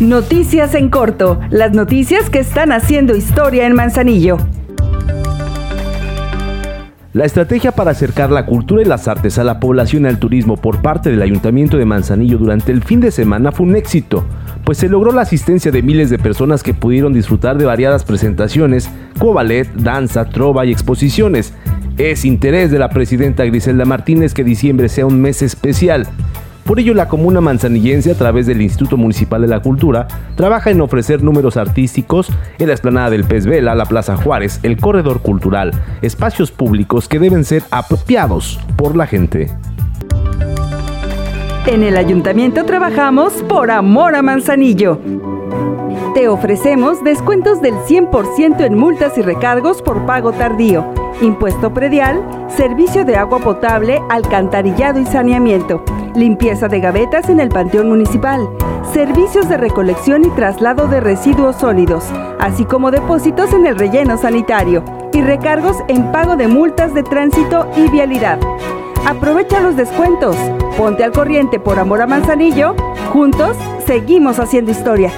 Noticias en corto, las noticias que están haciendo historia en Manzanillo. La estrategia para acercar la cultura y las artes a la población y al turismo por parte del Ayuntamiento de Manzanillo durante el fin de semana fue un éxito, pues se logró la asistencia de miles de personas que pudieron disfrutar de variadas presentaciones, como ballet, danza, trova y exposiciones. Es interés de la presidenta Griselda Martínez que diciembre sea un mes especial. Por ello, la comuna manzanillense, a través del Instituto Municipal de la Cultura, trabaja en ofrecer números artísticos en la explanada del Pez Vela, la Plaza Juárez, el Corredor Cultural, espacios públicos que deben ser apropiados por la gente. En el ayuntamiento trabajamos por amor a Manzanillo. Te ofrecemos descuentos del 100% en multas y recargos por pago tardío, impuesto predial, servicio de agua potable, alcantarillado y saneamiento limpieza de gavetas en el Panteón Municipal, servicios de recolección y traslado de residuos sólidos, así como depósitos en el relleno sanitario y recargos en pago de multas de tránsito y vialidad. Aprovecha los descuentos, ponte al corriente por amor a Manzanillo, juntos seguimos haciendo historia.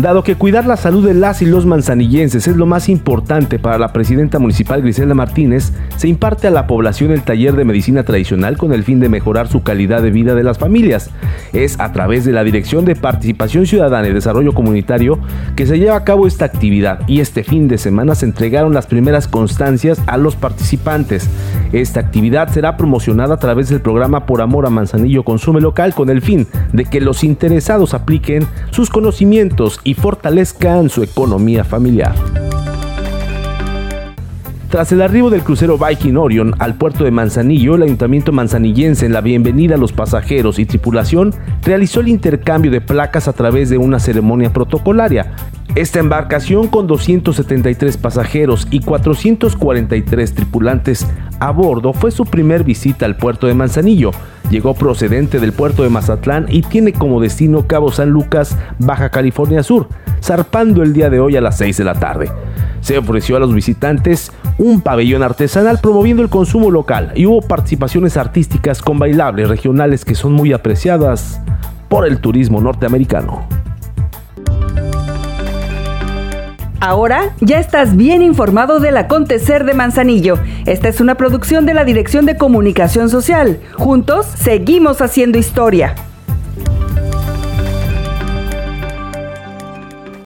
Dado que cuidar la salud de las y los manzanillenses es lo más importante para la presidenta municipal Griselda Martínez, se imparte a la población el taller de medicina tradicional con el fin de mejorar su calidad de vida de las familias. Es a través de la Dirección de Participación Ciudadana y Desarrollo Comunitario que se lleva a cabo esta actividad y este fin de semana se entregaron las primeras constancias a los participantes. Esta actividad será promocionada a través del programa Por Amor a Manzanillo Consume Local con el fin de que los interesados apliquen sus conocimientos y fortalezcan su economía familiar. Tras el arribo del crucero Viking Orion al puerto de Manzanillo, el ayuntamiento manzanillense en la bienvenida a los pasajeros y tripulación realizó el intercambio de placas a través de una ceremonia protocolaria. Esta embarcación con 273 pasajeros y 443 tripulantes a bordo fue su primer visita al puerto de Manzanillo. Llegó procedente del puerto de Mazatlán y tiene como destino Cabo San Lucas, Baja California Sur, zarpando el día de hoy a las 6 de la tarde. Se ofreció a los visitantes un pabellón artesanal promoviendo el consumo local y hubo participaciones artísticas con bailables regionales que son muy apreciadas por el turismo norteamericano. Ahora ya estás bien informado del acontecer de Manzanillo. Esta es una producción de la Dirección de Comunicación Social. Juntos seguimos haciendo historia.